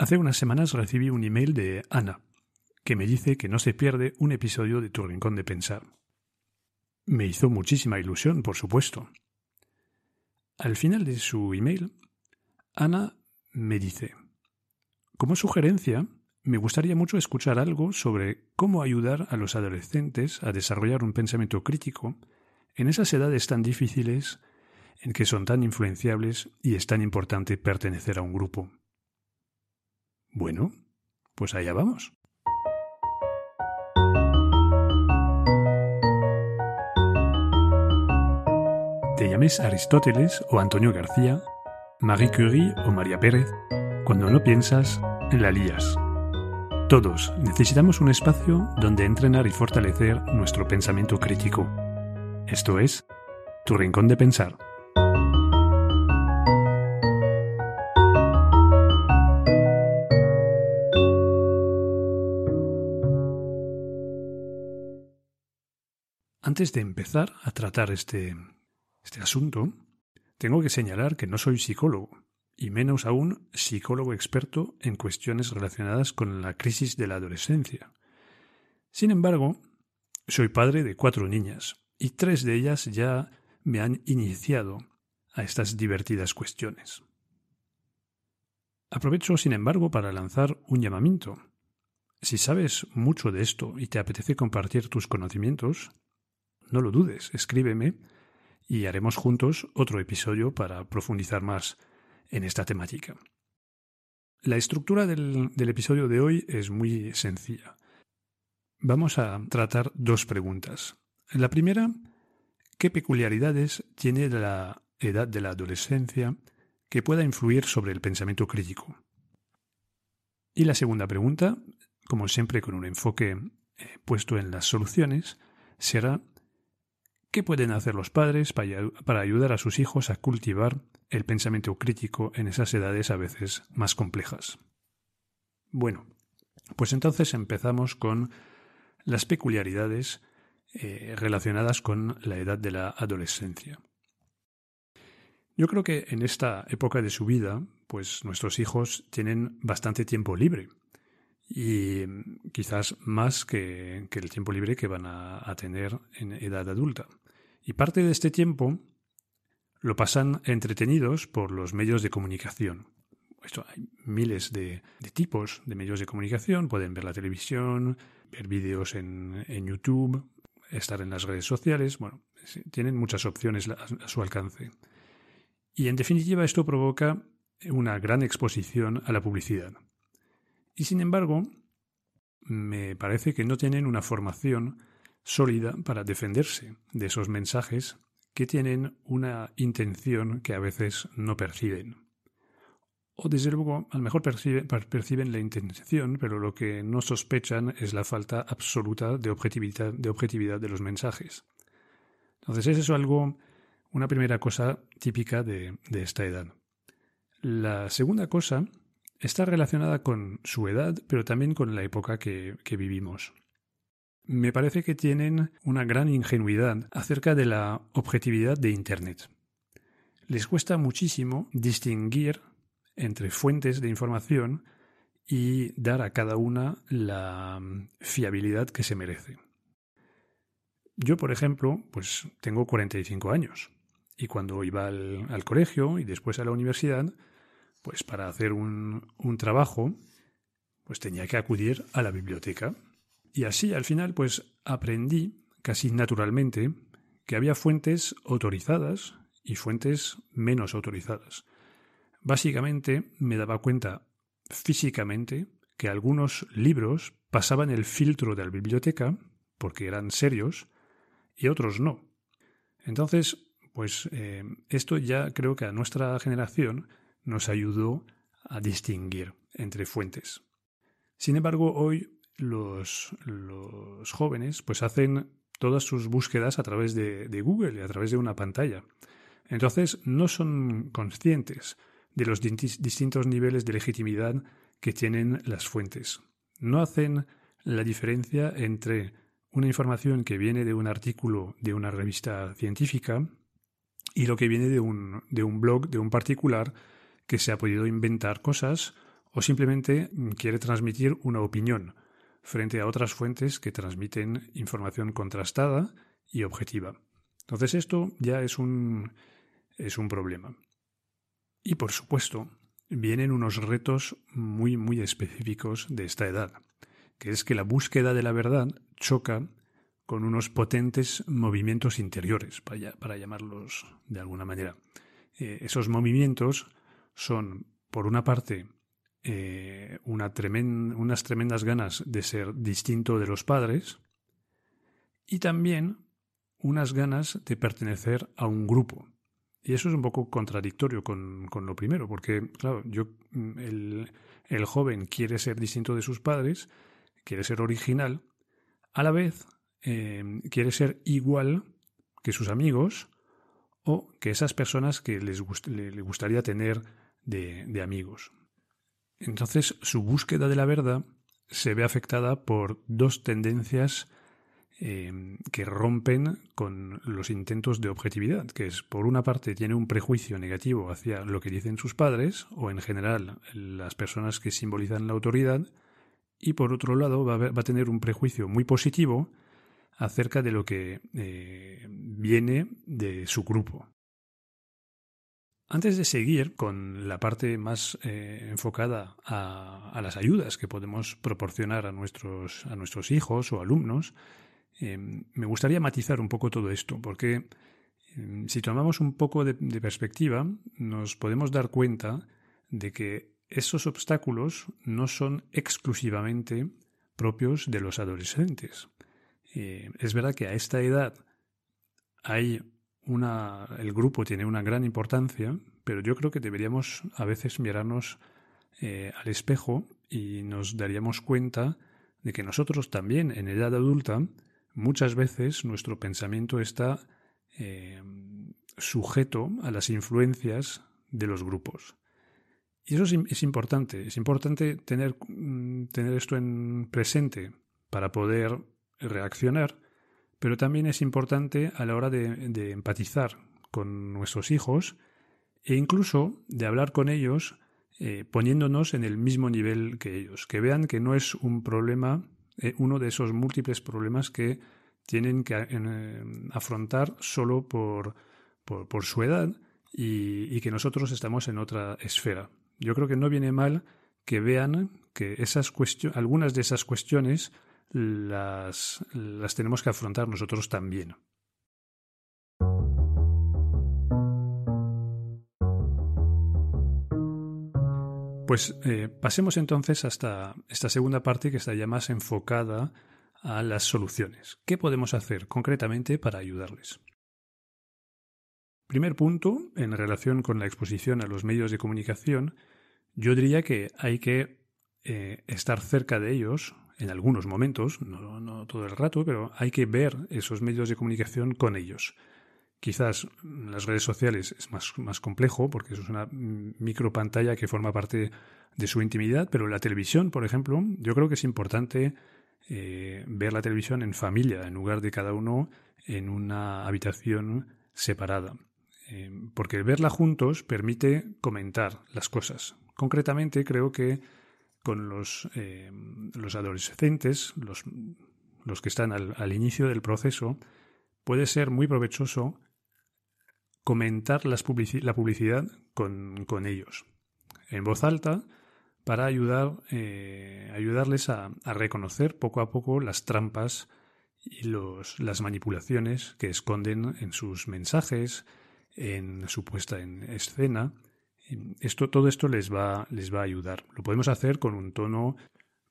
Hace unas semanas recibí un email de Ana, que me dice que no se pierde un episodio de Tu Rincón de Pensar. Me hizo muchísima ilusión, por supuesto. Al final de su email, Ana me dice, como sugerencia, me gustaría mucho escuchar algo sobre cómo ayudar a los adolescentes a desarrollar un pensamiento crítico en esas edades tan difíciles en que son tan influenciables y es tan importante pertenecer a un grupo. Bueno, pues allá vamos. Te llames Aristóteles o Antonio García, Marie Curie o María Pérez, cuando no piensas, la lías. Todos necesitamos un espacio donde entrenar y fortalecer nuestro pensamiento crítico. Esto es, tu rincón de pensar. Antes de empezar a tratar este, este asunto, tengo que señalar que no soy psicólogo, y menos aún psicólogo experto en cuestiones relacionadas con la crisis de la adolescencia. Sin embargo, soy padre de cuatro niñas, y tres de ellas ya me han iniciado a estas divertidas cuestiones. Aprovecho, sin embargo, para lanzar un llamamiento. Si sabes mucho de esto y te apetece compartir tus conocimientos, no lo dudes, escríbeme y haremos juntos otro episodio para profundizar más en esta temática. La estructura del, episodio de hoy es muy sencilla. Vamos a tratar dos preguntas. La primera, ¿qué peculiaridades tiene la edad de la adolescencia que pueda influir sobre el pensamiento crítico? Y la segunda pregunta, como siempre con un enfoque eh, puesto en las soluciones, será ¿Qué pueden hacer los padres para ayudar a sus hijos a cultivar el pensamiento crítico en esas edades a veces más complejas? Bueno, pues entonces empezamos con las peculiaridades eh, relacionadas con la edad de la adolescencia. Yo creo que en esta época de su vida, pues nuestros hijos tienen bastante tiempo libre y quizás más que, el tiempo libre que van a tener en edad adulta. Y parte de este tiempo lo pasan entretenidos por los medios de comunicación. Esto, hay miles de, tipos de medios de comunicación. Pueden ver la televisión, ver vídeos en, YouTube, estar en las redes sociales. Bueno, tienen muchas opciones a su alcance. Y en definitiva esto provoca una gran exposición a la publicidad. Y sin embargo, me parece que no tienen una formación sólida para defenderse de esos mensajes que tienen una intención que a veces no perciben. O desde luego, a lo mejor perciben, perciben la intención, pero lo que no sospechan es la falta absoluta de objetividad de, objetividad de los mensajes. Entonces, eso es algo, una primera cosa típica de, esta edad. La segunda cosa está relacionada con su edad, pero también con la época que vivimos me parece que tienen una gran ingenuidad acerca de la objetividad de Internet. Les cuesta muchísimo distinguir entre fuentes de información y dar a cada una la mm, fiabilidad que se merece. Yo, por ejemplo, pues tengo 45 años y cuando iba al, colegio y después a la universidad, pues para hacer un, un trabajo, pues tenía que acudir a la biblioteca y así al final pues aprendí casi naturalmente que había fuentes autorizadas y fuentes menos autorizadas. Básicamente me daba cuenta físicamente que algunos libros pasaban el filtro de la biblioteca porque eran serios y otros no. Entonces, pues eh, esto ya creo que a nuestra generación nos ayudó a distinguir entre fuentes. Sin embargo, hoy los, jóvenes pues hacen todas sus búsquedas a través de, de Google y a través de una pantalla. Entonces no son conscientes de los distintos niveles de legitimidad que tienen las fuentes. No hacen la diferencia entre una información que viene de un artículo de una revista científica y lo que viene de un, de un blog de un particular que se ha podido inventar cosas o simplemente quiere transmitir una opinión frente a otras fuentes que transmiten información contrastada y objetiva. Entonces esto ya es un, es un problema. Y por supuesto, vienen unos retos muy, muy específicos de esta edad, que es que la búsqueda de la verdad choca con unos potentes movimientos interiores, para, llamarlos de alguna manera. Eh, esos movimientos son, por una parte, eh, una unas tremendas ganas de ser distinto de los padres y también unas ganas de pertenecer a un grupo. Y eso es un poco contradictorio con, lo primero, porque, claro, yo, mm, el, joven quiere ser distinto de sus padres, quiere ser original, a la vez eh, quiere ser igual que sus amigos o que esas personas que les le, gustaría tener de amigos. Entonces, su búsqueda de la verdad se ve afectada por dos tendencias Em, que rompen con los intentos de objetividad, que es, por una parte, tiene un prejuicio negativo hacia lo que dicen sus padres, o en general las personas que simbolizan la autoridad, y por otro lado va a, tener un prejuicio muy positivo acerca de lo que eh, viene de su grupo. Antes de seguir con la parte más eh, enfocada a, las ayudas que podemos proporcionar a nuestros, a nuestros hijos o alumnos, Em, me gustaría matizar un poco todo esto, porque em, si tomamos un poco de, perspectiva, nos podemos dar cuenta de que esos obstáculos no son exclusivamente propios de los adolescentes. Eh, es verdad que a esta edad hay una, el grupo tiene una gran importancia, pero yo creo que deberíamos a veces mirarnos eh, al espejo y nos daríamos cuenta de que nosotros también en edad adulta muchas veces nuestro pensamiento está eh, sujeto a las influencias de los grupos. Y eso es, importante, es importante tener, mm, tener esto en presente para poder reaccionar, pero también es importante a la hora de, empatizar con nuestros hijos e incluso de hablar con ellos eh, poniéndonos en el mismo nivel que ellos, que vean que no es un problema eh, uno de esos múltiples problemas que tienen que eh, afrontar solo por, su edad y, que nosotros estamos en otra esfera. Yo creo que no viene mal que vean que esas algunas de esas cuestiones las, las tenemos que afrontar nosotros también. Pues eh, pasemos entonces hasta esta segunda parte que está ya más enfocada a las soluciones. ¿Qué podemos hacer concretamente para ayudarles? Primer punto, en relación con la exposición a los medios de comunicación, yo diría que hay que eh, estar cerca de ellos en algunos momentos, no, no, todo el rato, pero hay que ver esos medios de comunicación con ellos. Quizás las redes sociales es más, más complejo porque eso es una micro pantalla que forma parte de su intimidad, pero la televisión, por ejemplo, yo creo que es importante eh, ver la televisión en familia, en lugar de cada uno en una habitación separada. Eh, porque verla juntos permite comentar las cosas. Concretamente, creo que con los, eh, los adolescentes, los, los, que están al, al inicio del proceso, puede ser muy provechoso comentar la publicidad con, ellos en voz alta para ayudar, eh, ayudarles a, reconocer poco a poco las trampas y los, las manipulaciones que esconden en sus mensajes, en su puesta en escena. Esto, todo esto les va, les va a ayudar. Lo podemos hacer con un tono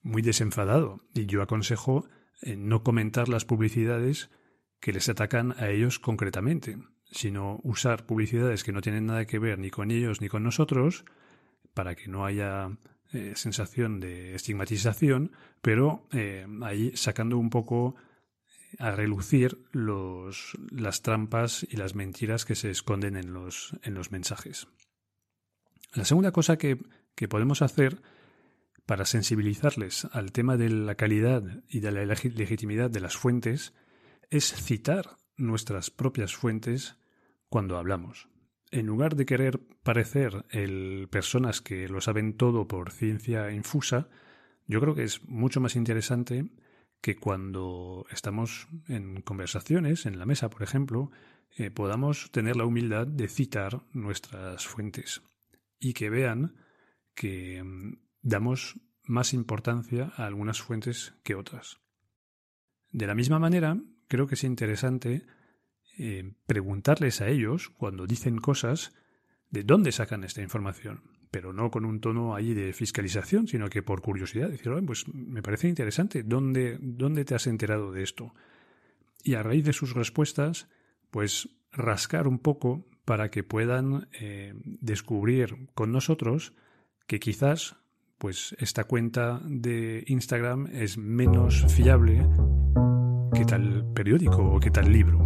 muy desenfadado y yo aconsejo eh, no comentar las publicidades que les atacan a ellos concretamente, sino usar publicidades que no tienen nada que ver ni con ellos ni con nosotros, para que no haya eh, sensación de estigmatización, pero eh, ahí sacando un poco a relucir los, las trampas y las mentiras que se esconden en los, en los mensajes. La segunda cosa que, que podemos hacer para sensibilizarles al tema de la calidad y de la legitimidad de las fuentes es citar nuestras propias fuentes cuando hablamos. en lugar de querer parecer el personas que lo saben todo por ciencia infusa, yo creo que es mucho más interesante que cuando estamos en conversaciones, en la mesa, por ejemplo, eh, podamos tener la humildad de citar nuestras fuentes y que vean que mm, damos más importancia a algunas fuentes que otras. De la misma manera, creo que es interesante eh, preguntarles a ellos, cuando dicen cosas, de dónde sacan esta información, pero no con un tono ahí de fiscalización, sino que por curiosidad, decir, pues me parece interesante, ¿dónde, ¿dónde te has enterado de esto? Y a raíz de sus respuestas, pues rascar un poco para que puedan eh, descubrir con nosotros que quizás pues esta cuenta de Instagram es menos fiable que tal periódico o que tal libro.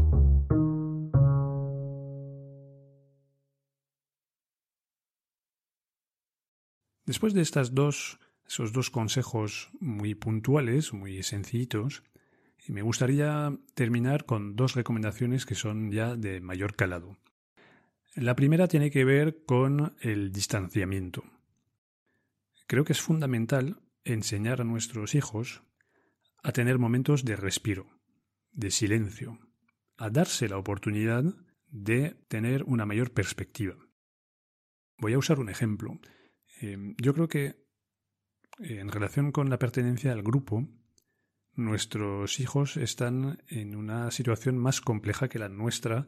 Después de estas dos, esos dos consejos muy puntuales, muy sencillitos, me gustaría terminar con dos recomendaciones que son ya de mayor calado. La primera tiene que ver con el distanciamiento. Creo que es fundamental enseñar a nuestros hijos a tener momentos de respiro, de silencio, a darse la oportunidad de tener una mayor perspectiva. Voy a usar un ejemplo. Em, yo creo que eh, en relación con la pertenencia al grupo, nuestros hijos están en una situación más compleja que la nuestra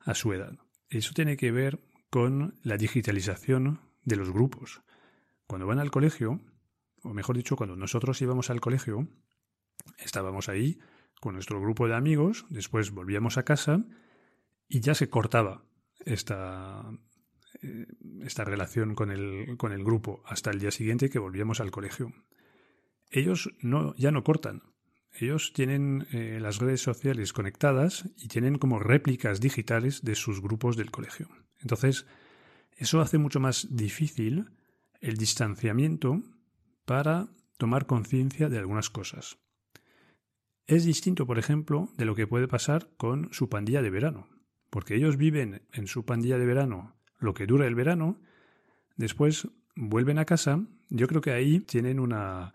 a su edad. Eso tiene que ver con la digitalización de los grupos. Cuando van al colegio, o mejor dicho, cuando nosotros íbamos al colegio, estábamos ahí con nuestro grupo de amigos, después volvíamos a casa y ya se cortaba esta, eh, esta relación con el, con el grupo hasta el día siguiente que volvíamos al colegio. Ellos no, ya no cortan. Ellos tienen eh, las redes sociales conectadas y tienen como réplicas digitales de sus grupos del colegio. Entonces, eso hace mucho más difícil el distanciamiento para tomar conciencia de algunas cosas. Es distinto, por ejemplo, de lo que puede pasar con su pandilla de verano, porque ellos viven en su pandilla de verano lo que dura el verano, después vuelven a casa, yo creo que ahí tienen una,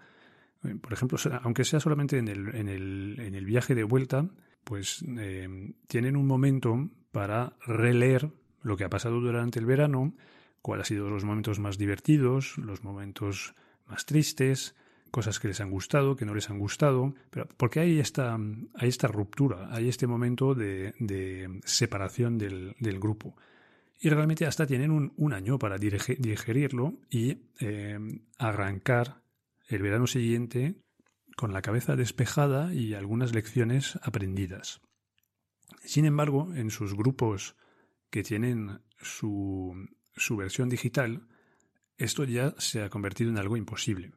por ejemplo, aunque sea solamente en el, en el, en el viaje de vuelta, pues eh, tienen un momento para releer lo que ha pasado durante el verano, cuáles han sido los momentos más divertidos, los momentos más tristes, cosas que les han gustado, que no les han gustado, pero porque hay esta, hay esta ruptura, hay este momento de, de separación del, del grupo. Y realmente hasta tienen un, año para digerirlo y eh, arrancar el verano siguiente con la cabeza despejada y algunas lecciones aprendidas. Sin embargo, en sus grupos que tienen su, su versión digital, esto ya se ha convertido en algo imposible.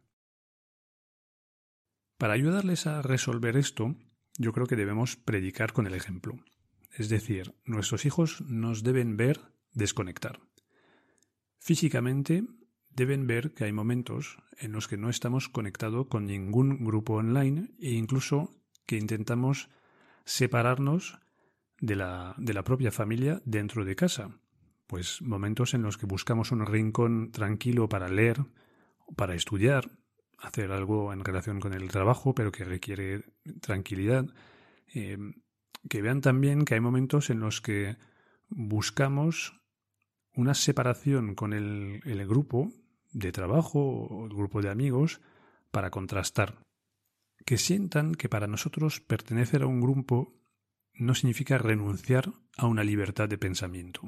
Para ayudarles a resolver esto, yo creo que debemos predicar con el ejemplo. Es decir, nuestros hijos nos deben ver desconectar. Físicamente deben ver que hay momentos en los que no estamos conectados con ningún grupo online e incluso que intentamos separarnos de la, de la propia familia dentro de casa. Pues momentos en los que buscamos un rincón tranquilo para leer, para estudiar, hacer algo en relación con el trabajo, pero que requiere tranquilidad. Eh, que vean también que hay momentos en los que buscamos una separación con el, el grupo de trabajo o el grupo de amigos para contrastar. Que sientan que para nosotros pertenecer a un grupo no significa renunciar a una libertad de pensamiento.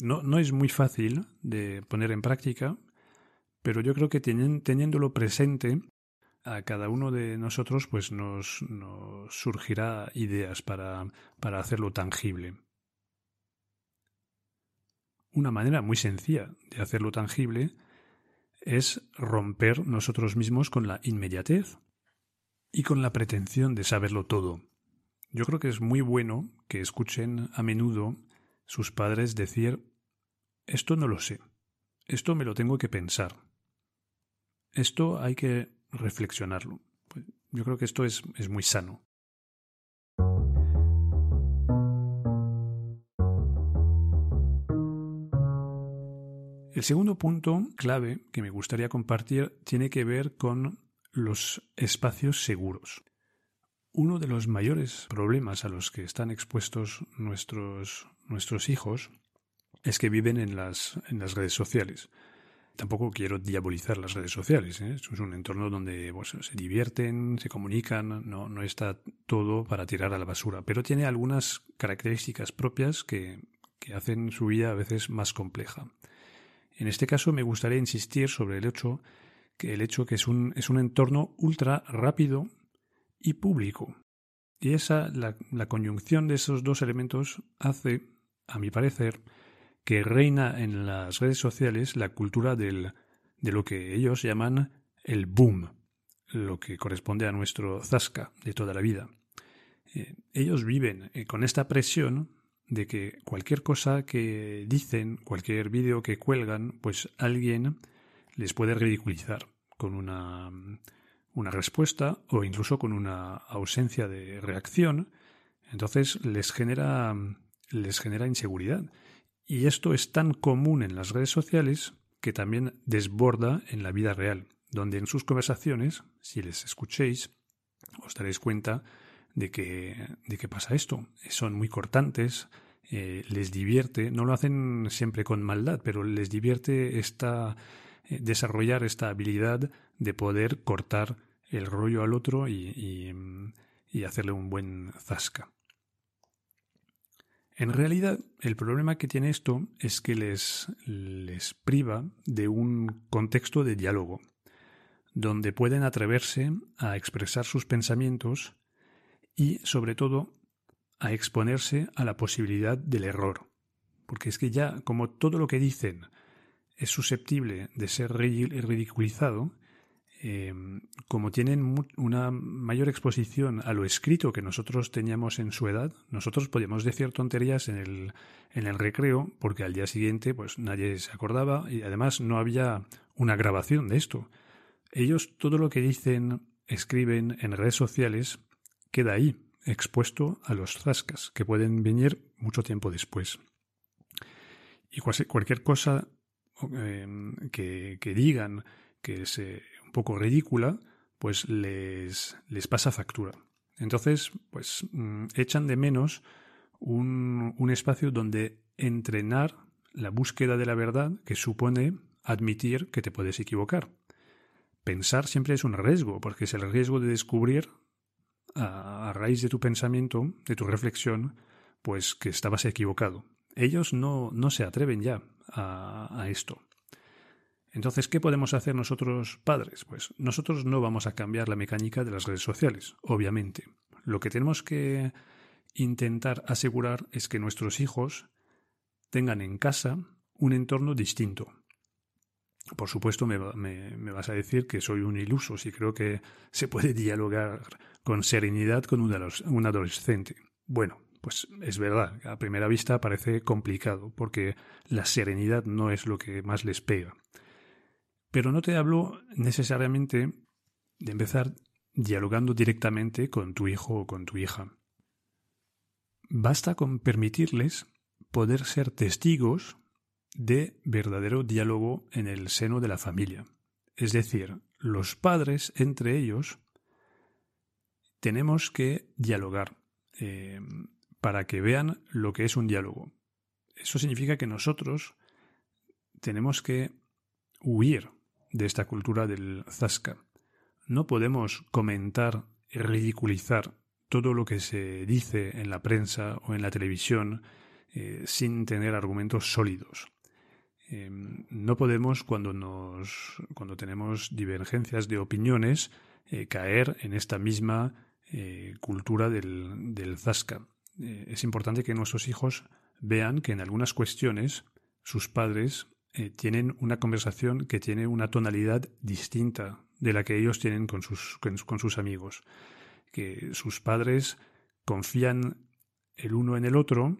No, no es muy fácil de poner en práctica, pero yo creo que teniéndolo presente a cada uno de nosotros pues nos, nos surgirá ideas para, para hacerlo tangible. Una manera muy sencilla de hacerlo tangible es romper nosotros mismos con la inmediatez y con la pretensión de saberlo todo. Yo creo que es muy bueno que escuchen a menudo sus padres decir esto no lo sé, esto me lo tengo que pensar, esto hay que reflexionarlo. Pues yo creo que esto es, es muy sano. El segundo punto clave que me gustaría compartir tiene que ver con los espacios seguros. Uno de los mayores problemas a los que están expuestos nuestros, nuestros hijos es que viven en las, en las redes sociales. Tampoco quiero diabolizar las redes sociales. ¿eh? Es un entorno donde pues, se divierten, se comunican, no, no está todo para tirar a la basura, pero tiene algunas características propias que, que hacen su vida a veces más compleja. En este caso me gustaría insistir sobre el hecho que el hecho que es un, es un entorno ultra rápido y público. Y esa, la, la conjunción de esos dos elementos hace, a mi parecer, que reina en las redes sociales la cultura del, de lo que ellos llaman el boom, lo que corresponde a nuestro zasca de toda la vida. Eh, ellos viven eh, con esta presión de que cualquier cosa que dicen, cualquier vídeo que cuelgan, pues alguien les puede ridiculizar con una, una respuesta o incluso con una ausencia de reacción. Entonces les genera, les genera inseguridad. Y esto es tan común en las redes sociales que también desborda en la vida real, donde en sus conversaciones, si les escuchéis, os daréis cuenta de que, de que pasa esto. Son muy cortantes, eh, les divierte, no lo hacen siempre con maldad, pero les divierte esta, eh, desarrollar esta habilidad de poder cortar el rollo al otro y, y hacerle un buen zasca. En realidad, el problema que tiene esto es que les, les priva de un contexto de diálogo, donde pueden atreverse a expresar sus pensamientos y, sobre todo, a exponerse a la posibilidad del error. Porque es que ya, como todo lo que dicen es susceptible de ser ridiculizado, Em, como tienen una mayor exposición a lo escrito que nosotros teníamos en su edad, nosotros podíamos decir tonterías en el, en el recreo porque al día siguiente pues nadie se acordaba y además no había una grabación de esto. Ellos todo lo que dicen, escriben en redes sociales queda ahí, expuesto a los zascas que pueden venir mucho tiempo después. Y cualquier cosa em, que, digan que se poco ridícula, pues les, les pasa factura. Entonces, pues mm, echan de menos un, un espacio donde entrenar la búsqueda de la verdad que supone admitir que te puedes equivocar. Pensar siempre es un riesgo, porque es el riesgo de descubrir a, raíz de tu pensamiento, de tu reflexión, pues que estabas equivocado. Ellos no, no se atreven ya a, a esto. Entonces, ¿qué podemos hacer nosotros padres? Pues nosotros no vamos a cambiar la mecánica de las redes sociales, obviamente. Lo que tenemos que intentar asegurar es que nuestros hijos tengan en casa un entorno distinto. Por supuesto, me, vas a decir que soy un iluso si creo que se puede dialogar con serenidad con un adolescente. Bueno, pues es verdad, a primera vista parece complicado, porque la serenidad no es lo que más les pega. Pero no te hablo necesariamente de empezar dialogando directamente con tu hijo o con tu hija. Basta con permitirles poder ser testigos de verdadero diálogo en el seno de la familia. Es decir, los padres entre ellos tenemos que dialogar eh, para que vean lo que es un diálogo. Eso significa que nosotros tenemos que huir de esta cultura del zasca. No podemos comentar ridiculizar todo lo que se dice en la prensa o en la televisión eh, sin tener argumentos sólidos. Em, no podemos, cuando, nos, cuando tenemos divergencias de opiniones, eh, caer en esta misma eh, cultura del, del zasca. es importante que nuestros hijos vean que en algunas cuestiones sus padres eh, tienen una conversación que tiene una tonalidad distinta de la que ellos tienen con sus, con sus amigos. Que sus padres confían el uno en el otro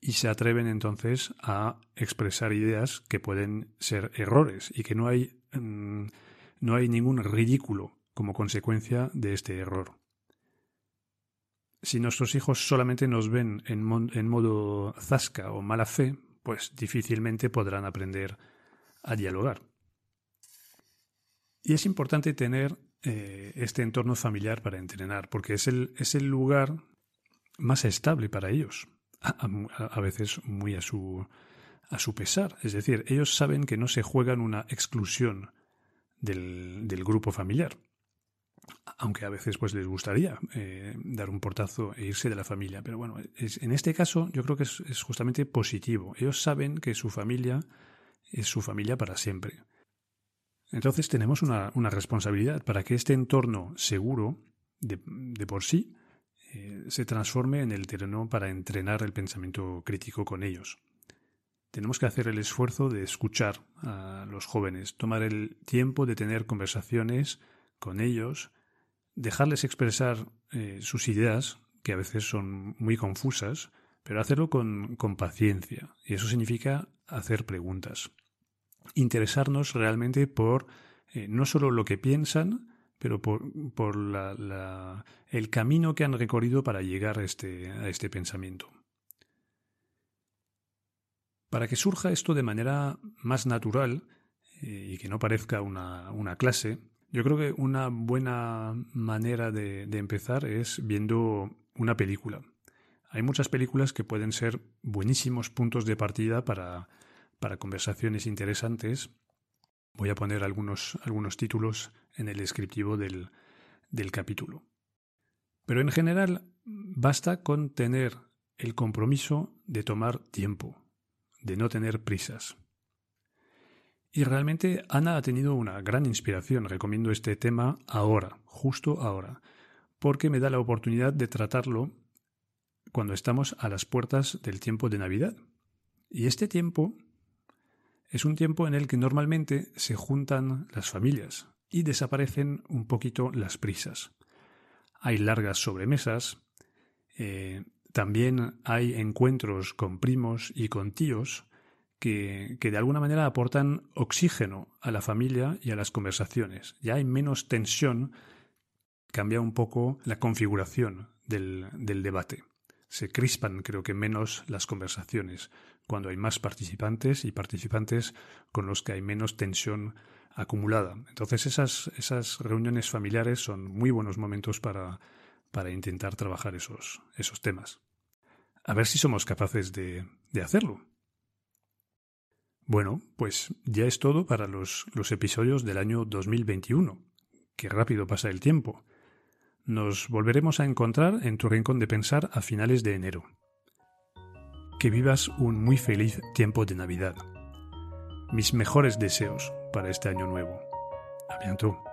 y se atreven entonces a expresar ideas que pueden ser errores y que no hay, mm, no hay ningún ridículo como consecuencia de este error. Si nuestros hijos solamente nos ven en, modo zasca o mala fe, pues difícilmente podrán aprender a dialogar. Y es importante tener eh, este entorno familiar para entrenar, porque es el, es el lugar más estable para ellos, a, veces muy a su, a su pesar. Es decir, ellos saben que no se juegan una exclusión del, del grupo familiar aunque a veces pues les gustaría eh, dar un portazo e irse de la familia. Pero bueno, en este caso yo creo que es, justamente positivo. Ellos saben que su familia es su familia para siempre. Entonces tenemos una, responsabilidad para que este entorno seguro de, por sí eh, se transforme en el terreno para entrenar el pensamiento crítico con ellos. Tenemos que hacer el esfuerzo de escuchar a los jóvenes, tomar el tiempo de tener conversaciones con ellos, dejarles expresar eh, sus ideas, que a veces son muy confusas, pero hacerlo con, con paciencia. Y eso significa hacer preguntas interesarnos realmente por eh, no solo lo que piensan, pero por, por la, el camino que han recorrido para llegar a este, a este pensamiento. Para que surja esto de manera más natural eh, y que no parezca una, una, clase, yo creo que una buena manera de, empezar es viendo una película. Hay muchas películas que pueden ser buenísimos puntos de partida para, para conversaciones interesantes. Voy a poner algunos, algunos títulos en el descriptivo del, del capítulo. Pero en general basta con tener el compromiso de tomar tiempo, de no tener prisas. Y realmente Ana ha tenido una gran inspiración. Recomiendo este tema ahora, justo ahora, porque me da la oportunidad de tratarlo cuando estamos a las puertas del tiempo de Navidad. Y este tiempo es un tiempo en el que normalmente se juntan las familias y desaparecen un poquito las prisas. Hay largas sobremesas, eh, también hay encuentros con primos y con tíos que, de alguna manera aportan oxígeno a la familia y a las conversaciones. Ya hay menos tensión, cambia un poco la configuración del, del debate. Se crispan, creo que, menos las conversaciones cuando hay más participantes y participantes con los que hay menos tensión acumulada. Entonces esas, esas reuniones familiares son muy buenos momentos para, para intentar trabajar esos, esos temas. A ver si somos capaces de, de hacerlo. Bueno, pues ya es todo para los, los episodios del año 2021. Qué rápido pasa el tiempo. Nos volveremos a encontrar en tu rincón de pensar a finales de enero que vivas un muy feliz tiempo de Navidad. Mis mejores deseos para este año nuevo. A.